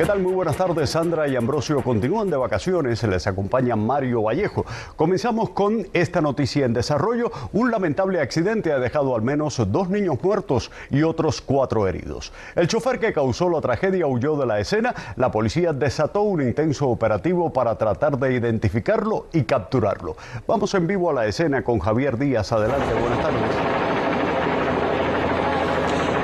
¿Qué tal? Muy buenas tardes. Sandra y Ambrosio continúan de vacaciones. Les acompaña Mario Vallejo. Comenzamos con esta noticia en desarrollo. Un lamentable accidente ha dejado al menos dos niños muertos y otros cuatro heridos. El chofer que causó la tragedia huyó de la escena. La policía desató un intenso operativo para tratar de identificarlo y capturarlo. Vamos en vivo a la escena con Javier Díaz. Adelante, buenas tardes.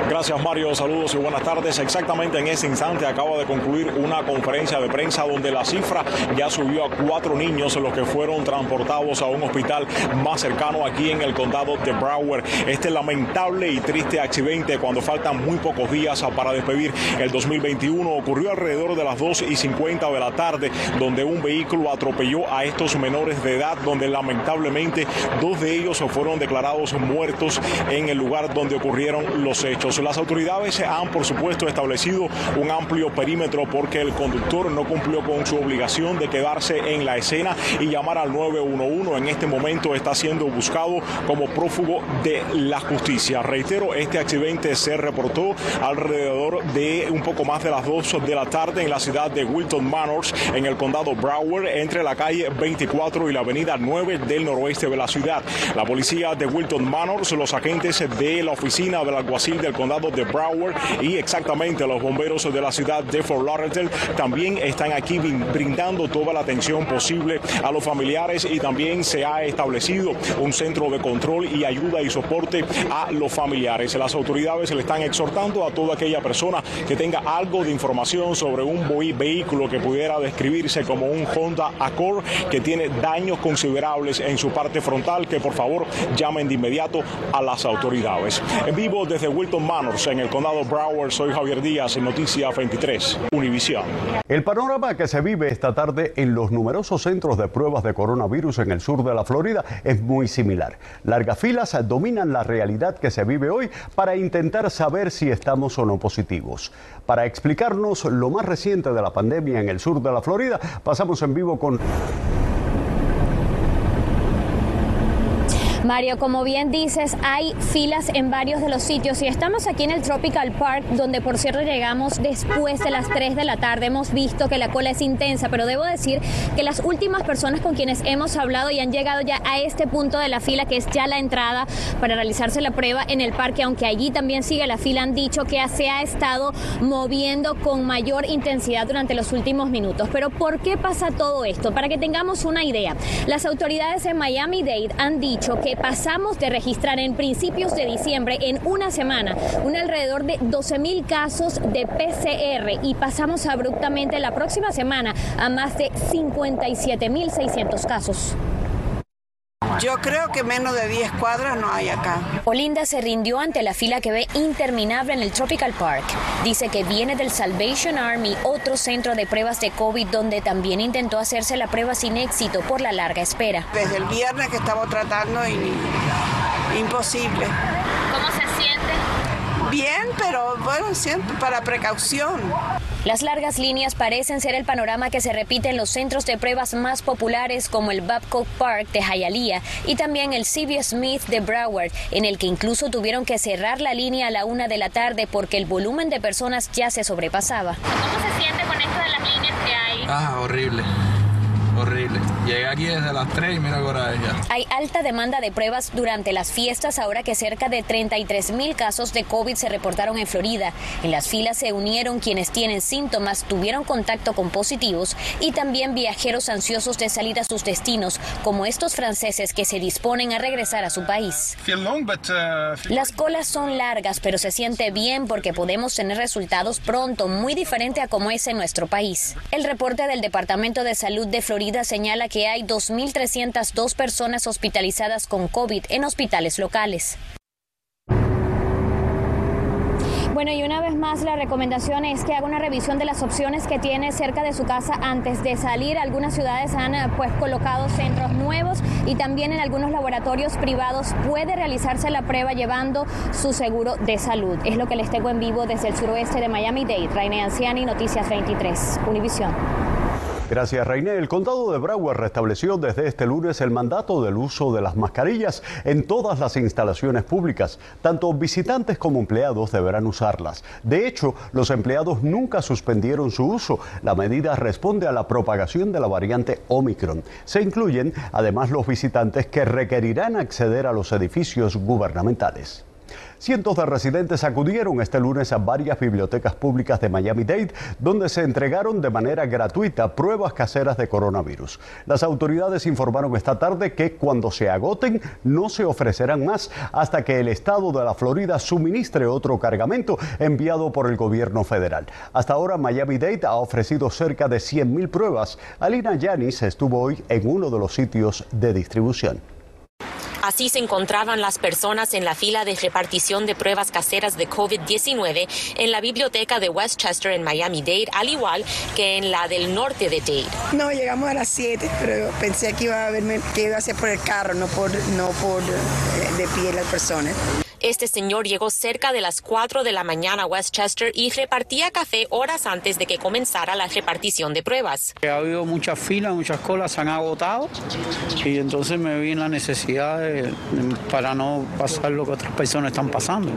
Gracias Mario, saludos y buenas tardes. Exactamente en ese instante acaba de concluir una conferencia de prensa donde la cifra ya subió a cuatro niños los que fueron transportados a un hospital más cercano aquí en el condado de Broward. Este lamentable y triste accidente cuando faltan muy pocos días para despedir el 2021 ocurrió alrededor de las 2 y 50 de la tarde donde un vehículo atropelló a estos menores de edad donde lamentablemente dos de ellos fueron declarados muertos en el lugar donde ocurrieron los hechos. Las autoridades han, por supuesto, establecido un amplio perímetro porque el conductor no cumplió con su obligación de quedarse en la escena y llamar al 911. En este momento está siendo buscado como prófugo de la justicia. Reitero, este accidente se reportó alrededor de un poco más de las 2 de la tarde en la ciudad de Wilton Manors, en el condado Broward, entre la calle 24 y la avenida 9 del noroeste de la ciudad. La policía de Wilton Manors, los agentes de la oficina del alguacil del condado de Broward y exactamente los bomberos de la ciudad de Fort Lauderdale también están aquí brindando toda la atención posible a los familiares y también se ha establecido un centro de control y ayuda y soporte a los familiares. Las autoridades le están exhortando a toda aquella persona que tenga algo de información sobre un vehículo que pudiera describirse como un Honda Accord que tiene daños considerables en su parte frontal, que por favor llamen de inmediato a las autoridades. En vivo desde Wilton En el condado Broward. Soy Javier Díaz en Noticia 23, Univisión. El panorama que se vive esta tarde en los numerosos centros de pruebas de coronavirus en el sur de la Florida es muy similar. Largas filas dominan la realidad que se vive hoy para intentar saber si estamos o no positivos. Para explicarnos lo más reciente de la pandemia en el sur de la Florida, pasamos en vivo con... Mario, como bien dices, hay filas en varios de los sitios y estamos aquí en el Tropical Park, donde por cierto llegamos después de las 3 de la tarde. Hemos visto que la cola es intensa, pero debo decir que las últimas personas con quienes hemos hablado y han llegado ya a este punto de la fila, que es ya la entrada para realizarse la prueba en el parque, aunque allí también sigue la fila, han dicho que se ha estado moviendo con mayor intensidad durante los últimos minutos. Pero ¿por qué pasa todo esto? Para que tengamos una idea, las autoridades en Miami-Dade han dicho que pasamos de registrar en principios de diciembre en una semana un alrededor de 12 mil casos de PCR y pasamos abruptamente la próxima semana a más de 57 mil 600 casos. Yo creo que menos de 10 cuadras no hay acá. Olinda se rindió ante la fila que ve interminable en el Tropical Park. Dice que viene del Salvation Army, otro centro de pruebas de COVID donde también intentó hacerse la prueba sin éxito por la larga espera. Desde el viernes que estamos tratando y imposible. ¿Cómo se siente? Bien, pero bueno, siempre para precaución. Las largas líneas parecen ser el panorama que se repite en los centros de pruebas más populares como el Babcock Park de Hialeah y también el C.B. Smith de Broward, en el que incluso tuvieron que cerrar la línea a la una de la tarde porque el volumen de personas ya se sobrepasaba. ¿Cómo se siente con esto de las líneas que hay? Ah, horrible horrible. Llegué aquí desde las 3 y mira ahora ya. Hay alta demanda de pruebas durante las fiestas ahora que cerca de 33 mil casos de COVID se reportaron en Florida. En las filas se unieron quienes tienen síntomas, tuvieron contacto con positivos y también viajeros ansiosos de salir a sus destinos, como estos franceses que se disponen a regresar a su país. Las colas son largas, pero se siente bien porque podemos tener resultados pronto, muy diferente a como es en nuestro país. El reporte del Departamento de Salud de Florida señala que hay 2.302 personas hospitalizadas con COVID en hospitales locales. Bueno, y una vez más la recomendación es que haga una revisión de las opciones que tiene cerca de su casa antes de salir. Algunas ciudades han eh, pues colocado centros nuevos y también en algunos laboratorios privados puede realizarse la prueba llevando su seguro de salud. Es lo que les tengo en vivo desde el suroeste de Miami-Dade. Raine Anciani, Noticias 23, Univisión. Gracias, Reine. El condado de Broward restableció desde este lunes el mandato del uso de las mascarillas en todas las instalaciones públicas. Tanto visitantes como empleados deberán usarlas. De hecho, los empleados nunca suspendieron su uso. La medida responde a la propagación de la variante Omicron. Se incluyen además los visitantes que requerirán acceder a los edificios gubernamentales. Cientos de residentes acudieron este lunes a varias bibliotecas públicas de Miami-Dade, donde se entregaron de manera gratuita pruebas caseras de coronavirus. Las autoridades informaron esta tarde que cuando se agoten no se ofrecerán más hasta que el estado de la Florida suministre otro cargamento enviado por el gobierno federal. Hasta ahora Miami-Dade ha ofrecido cerca de 100.000 pruebas. Alina Yanis estuvo hoy en uno de los sitios de distribución. Así se encontraban las personas en la fila de repartición de pruebas caseras de COVID-19 en la biblioteca de Westchester en Miami-Dade, al igual que en la del norte de Dade. No, llegamos a las 7, pero pensé que iba a verme, que iba a ser por el carro, no por, no por eh, de pie las personas. Este señor llegó cerca de las 4 de la mañana a Westchester y repartía café horas antes de que comenzara la repartición de pruebas. Ha habido muchas filas, muchas colas, se han agotado y entonces me vi en la necesidad de, para no pasar lo que otras personas están pasando.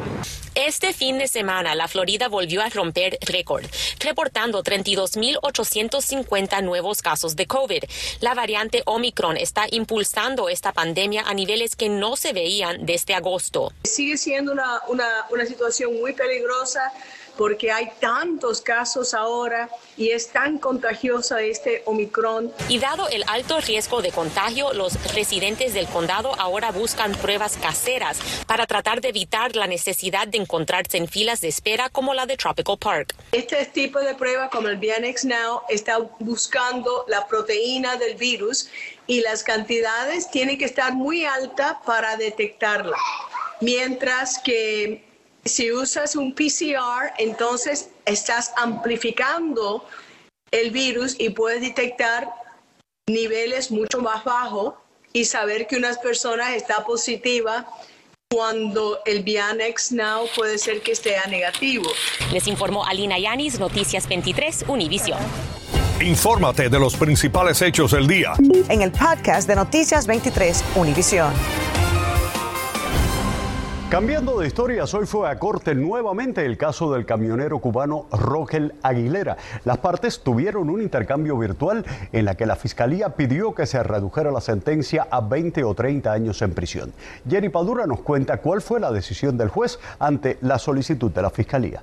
Este fin de semana, la Florida volvió a romper récord, reportando 32.850 nuevos casos de COVID. La variante Omicron está impulsando esta pandemia a niveles que no se veían desde agosto. Sigue siendo una, una, una situación muy peligrosa porque hay tantos casos ahora y es tan contagiosa este Omicron. Y dado el alto riesgo de contagio, los residentes del condado ahora buscan pruebas caseras para tratar de evitar la necesidad de encontrarse en filas de espera como la de Tropical Park. Este tipo de prueba como el BNX Now está buscando la proteína del virus y las cantidades tienen que estar muy altas para detectarla. Mientras que si usas un PCR, entonces estás amplificando el virus y puedes detectar niveles mucho más bajos y saber que una persona está positiva cuando el Bianex Now puede ser que esté negativo. Les informó Alina Yanis, Noticias 23, Univision. Infórmate de los principales hechos del día. En el podcast de Noticias 23, Univision. Cambiando de historias, hoy fue a corte nuevamente el caso del camionero cubano Rogel Aguilera. Las partes tuvieron un intercambio virtual en la que la fiscalía pidió que se redujera la sentencia a 20 o 30 años en prisión. Jerry Padura nos cuenta cuál fue la decisión del juez ante la solicitud de la fiscalía.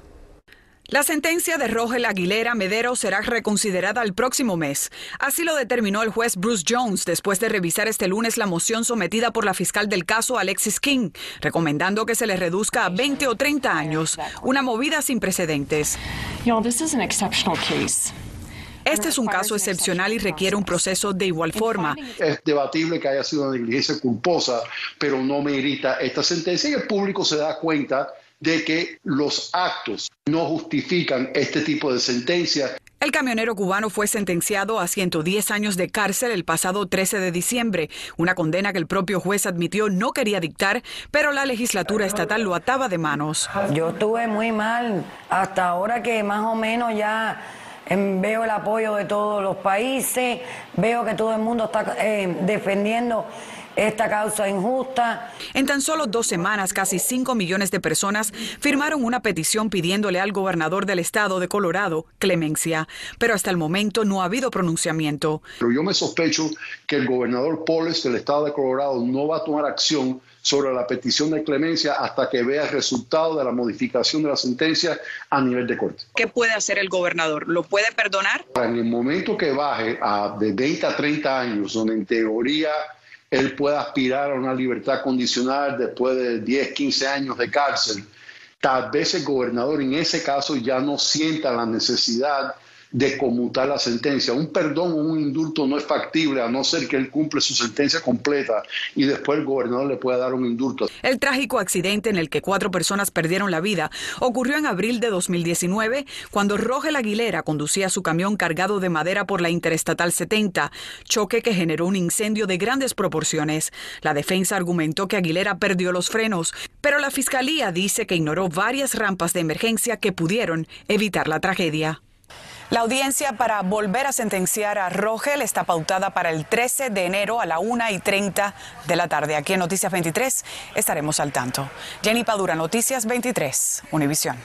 La sentencia de Rogel Aguilera Medero será reconsiderada el próximo mes. Así lo determinó el juez Bruce Jones después de revisar este lunes la moción sometida por la fiscal del caso Alexis King, recomendando que se le reduzca a 20 o 30 años, una movida sin precedentes. Este es un caso excepcional y requiere un proceso de igual forma. Es debatible que haya sido una negligencia culposa, pero no merita esta sentencia y el público se da cuenta de que los actos no justifican este tipo de sentencia. El camionero cubano fue sentenciado a 110 años de cárcel el pasado 13 de diciembre, una condena que el propio juez admitió no quería dictar, pero la legislatura estatal lo ataba de manos. Yo estuve muy mal hasta ahora que más o menos ya em, veo el apoyo de todos los países, veo que todo el mundo está eh, defendiendo esta causa injusta. En tan solo dos semanas, casi 5 millones de personas firmaron una petición pidiéndole al gobernador del estado de Colorado clemencia, pero hasta el momento no ha habido pronunciamiento. Pero yo me sospecho que el gobernador Poles del estado de Colorado no va a tomar acción sobre la petición de clemencia hasta que vea el resultado de la modificación de la sentencia a nivel de corte. ¿Qué puede hacer el gobernador? ¿Lo puede perdonar? En el momento que baje a de 20 a 30 años, donde en teoría él pueda aspirar a una libertad condicional después de 10, 15 años de cárcel. Tal vez el gobernador en ese caso ya no sienta la necesidad de conmutar la sentencia. Un perdón o un indulto no es factible a no ser que él cumple su sentencia completa y después el gobernador le pueda dar un indulto. El trágico accidente en el que cuatro personas perdieron la vida ocurrió en abril de 2019 cuando Rogel Aguilera conducía su camión cargado de madera por la Interestatal 70, choque que generó un incendio de grandes proporciones. La defensa argumentó que Aguilera perdió los frenos, pero la fiscalía dice que ignoró varias rampas de emergencia que pudieron evitar la tragedia. La audiencia para volver a sentenciar a Rogel está pautada para el 13 de enero a la 1 y 30 de la tarde. Aquí en Noticias 23 estaremos al tanto. Jenny Padura, Noticias 23, Univisión.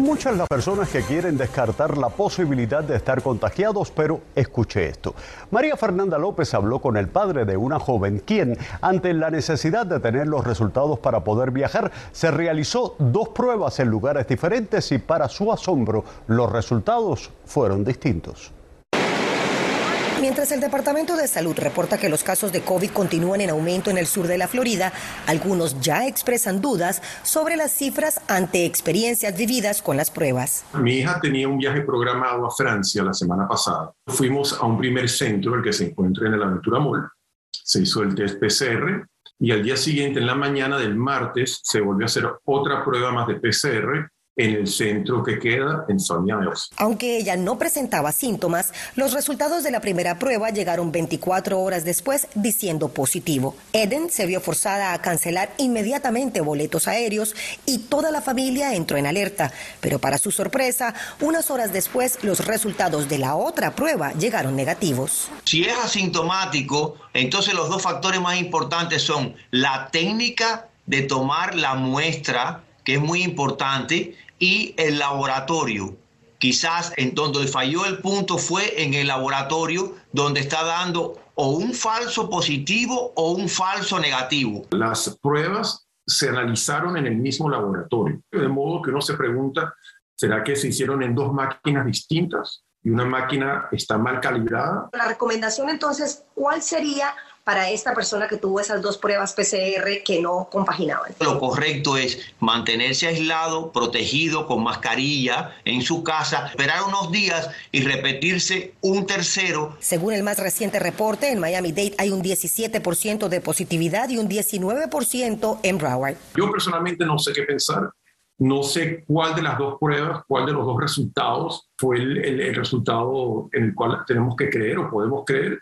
Muchas las personas que quieren descartar la posibilidad de estar contagiados, pero escuche esto. María Fernanda López habló con el padre de una joven quien, ante la necesidad de tener los resultados para poder viajar, se realizó dos pruebas en lugares diferentes y para su asombro los resultados fueron distintos. Mientras el Departamento de Salud reporta que los casos de COVID continúan en aumento en el sur de la Florida, algunos ya expresan dudas sobre las cifras ante experiencias vividas con las pruebas. Mi hija tenía un viaje programado a Francia la semana pasada. Fuimos a un primer centro, el que se encuentra en el Aventura Mall. Se hizo el test PCR y al día siguiente, en la mañana del martes, se volvió a hacer otra prueba más de PCR en el centro que queda en Sonia Aunque ella no presentaba síntomas, los resultados de la primera prueba llegaron 24 horas después diciendo positivo. Eden se vio forzada a cancelar inmediatamente boletos aéreos y toda la familia entró en alerta. Pero para su sorpresa, unas horas después los resultados de la otra prueba llegaron negativos. Si es asintomático, entonces los dos factores más importantes son la técnica de tomar la muestra que es muy importante, y el laboratorio. Quizás en donde falló el punto fue en el laboratorio donde está dando o un falso positivo o un falso negativo. Las pruebas se analizaron en el mismo laboratorio, de modo que uno se pregunta, ¿será que se hicieron en dos máquinas distintas y una máquina está mal calibrada? La recomendación entonces, ¿cuál sería para esta persona que tuvo esas dos pruebas PCR que no compaginaban. Lo correcto es mantenerse aislado, protegido, con mascarilla en su casa, esperar unos días y repetirse un tercero. Según el más reciente reporte, en Miami-Dade hay un 17% de positividad y un 19% en Broward. Yo personalmente no sé qué pensar. No sé cuál de las dos pruebas, cuál de los dos resultados fue el resultado en el cual tenemos que creer o podemos creer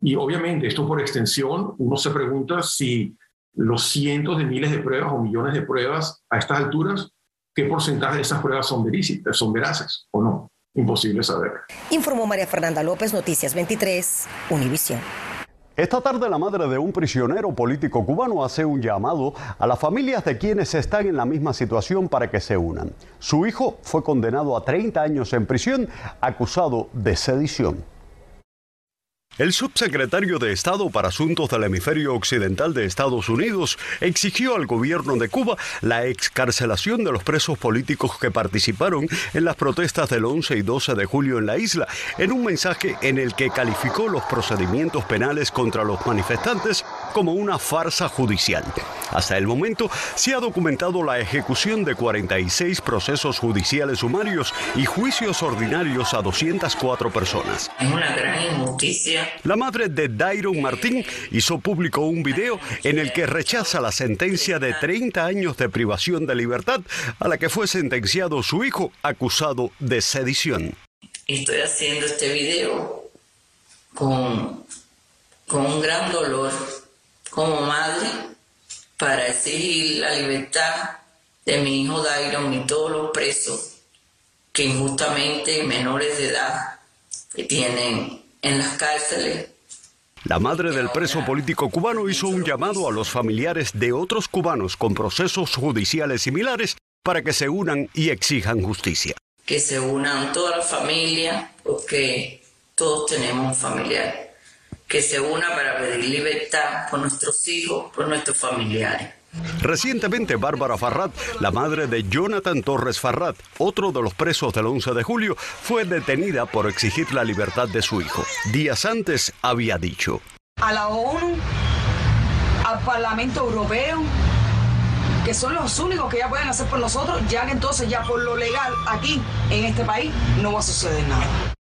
y obviamente esto por extensión, uno se pregunta si los cientos de miles de pruebas o millones de pruebas a estas alturas, ¿qué porcentaje de esas pruebas son verísicas, son veraces o no? Imposible saber. Informó María Fernanda López, Noticias 23, Univisión. Esta tarde la madre de un prisionero político cubano hace un llamado a las familias de quienes están en la misma situación para que se unan. Su hijo fue condenado a 30 años en prisión acusado de sedición. El subsecretario de Estado para Asuntos del Hemisferio Occidental de Estados Unidos exigió al gobierno de Cuba la excarcelación de los presos políticos que participaron en las protestas del 11 y 12 de julio en la isla, en un mensaje en el que calificó los procedimientos penales contra los manifestantes como una farsa judicial. Hasta el momento se ha documentado la ejecución de 46 procesos judiciales sumarios y juicios ordinarios a 204 personas. Es una gran injusticia la madre de Dairon Martín hizo público un video en el que rechaza la sentencia de 30 años de privación de libertad a la que fue sentenciado su hijo acusado de sedición. Estoy haciendo este video con, con un gran dolor como madre para exigir la libertad de mi hijo Dairon y todos los presos que injustamente menores de edad que tienen en las cárceles. La madre del preso político cubano hizo un llamado a los familiares de otros cubanos con procesos judiciales similares para que se unan y exijan justicia. Que se unan toda la familia, porque todos tenemos un familiar. Que se una para pedir libertad por nuestros hijos, por nuestros familiares. Recientemente, Bárbara Farrat, la madre de Jonathan Torres Farrat, otro de los presos del 11 de julio, fue detenida por exigir la libertad de su hijo. Días antes había dicho. A la ONU, al Parlamento Europeo, que son los únicos que ya pueden hacer por nosotros, ya que entonces ya por lo legal aquí, en este país, no va a suceder nada.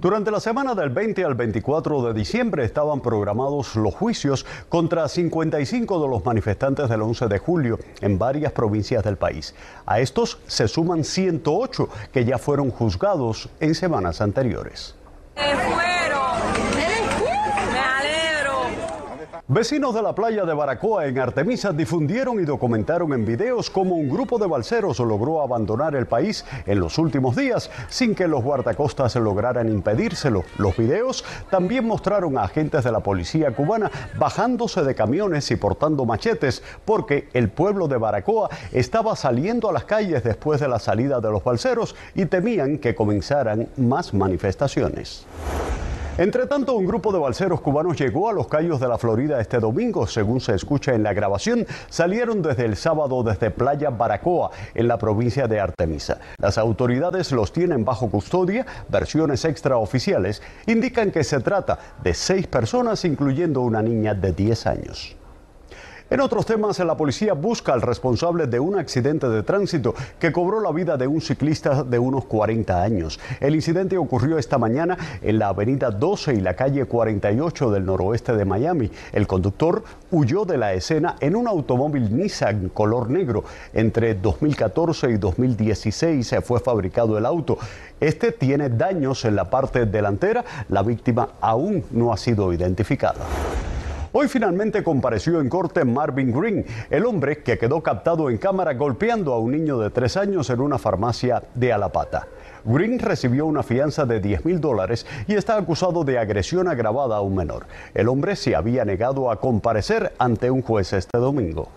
Durante la semana del 20 al 24 de diciembre estaban programados los juicios contra 55 de los manifestantes del 11 de julio en varias provincias del país. A estos se suman 108 que ya fueron juzgados en semanas anteriores. Vecinos de la playa de Baracoa en Artemisa difundieron y documentaron en videos cómo un grupo de balseros logró abandonar el país en los últimos días sin que los guardacostas lograran impedírselo. Los videos también mostraron a agentes de la policía cubana bajándose de camiones y portando machetes porque el pueblo de Baracoa estaba saliendo a las calles después de la salida de los balseros y temían que comenzaran más manifestaciones. Entre tanto, un grupo de balseros cubanos llegó a los Cayos de la Florida este domingo, según se escucha en la grabación. Salieron desde el sábado desde Playa Baracoa, en la provincia de Artemisa. Las autoridades los tienen bajo custodia. Versiones extraoficiales indican que se trata de seis personas, incluyendo una niña de 10 años. En otros temas, la policía busca al responsable de un accidente de tránsito que cobró la vida de un ciclista de unos 40 años. El incidente ocurrió esta mañana en la avenida 12 y la calle 48 del noroeste de Miami. El conductor huyó de la escena en un automóvil Nissan color negro. Entre 2014 y 2016 se fue fabricado el auto. Este tiene daños en la parte delantera. La víctima aún no ha sido identificada. Hoy finalmente compareció en corte Marvin Green, el hombre que quedó captado en cámara golpeando a un niño de tres años en una farmacia de Alapata. Green recibió una fianza de 10 mil dólares y está acusado de agresión agravada a un menor. El hombre se había negado a comparecer ante un juez este domingo.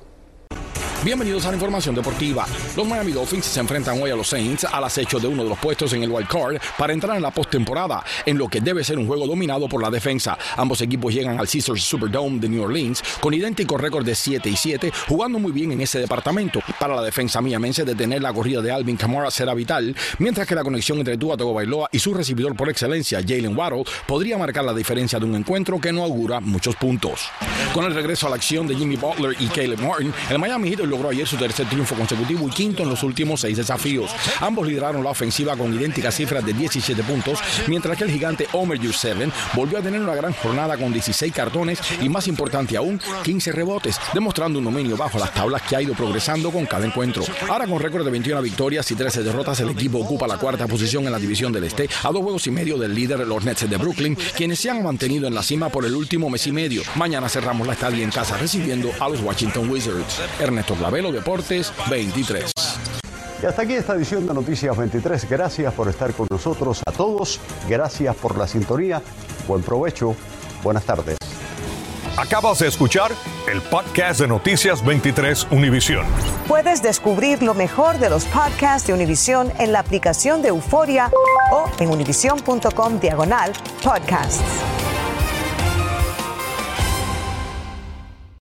Bienvenidos a la información deportiva. Los Miami Dolphins se enfrentan hoy a los Saints al acecho de uno de los puestos en el wild card para entrar en la postemporada, en lo que debe ser un juego dominado por la defensa. Ambos equipos llegan al Caesars Superdome de New Orleans con idéntico récord de 7 y 7, jugando muy bien en ese departamento. Para la defensa miamense, detener la corrida de Alvin Kamara será vital, mientras que la conexión entre Tua Bailoa y su recibidor por excelencia, Jalen Waddle, podría marcar la diferencia de un encuentro que no augura muchos puntos. Con el regreso a la acción de Jimmy Butler y Caleb Martin, el Miami Heat logró ayer su tercer triunfo consecutivo y quinto en los últimos seis desafíos. Ambos lideraron la ofensiva con idénticas cifras de 17 puntos, mientras que el gigante Omer Seven volvió a tener una gran jornada con 16 cartones y más importante aún, 15 rebotes, demostrando un dominio bajo las tablas que ha ido progresando con cada encuentro. Ahora con récord de 21 victorias y 13 derrotas, el equipo ocupa la cuarta posición en la división del Este, a dos juegos y medio del líder los Nets de Brooklyn, quienes se han mantenido en la cima por el último mes y medio. Mañana cerramos la estadía en casa recibiendo a los Washington Wizards. Ernesto Clavelo de Deportes 23. Y hasta aquí esta edición de Noticias 23. Gracias por estar con nosotros a todos. Gracias por la sintonía. Buen provecho. Buenas tardes. Acabas de escuchar el podcast de Noticias 23 Univisión. Puedes descubrir lo mejor de los podcasts de Univisión en la aplicación de Euforia o en univision.com diagonal podcasts.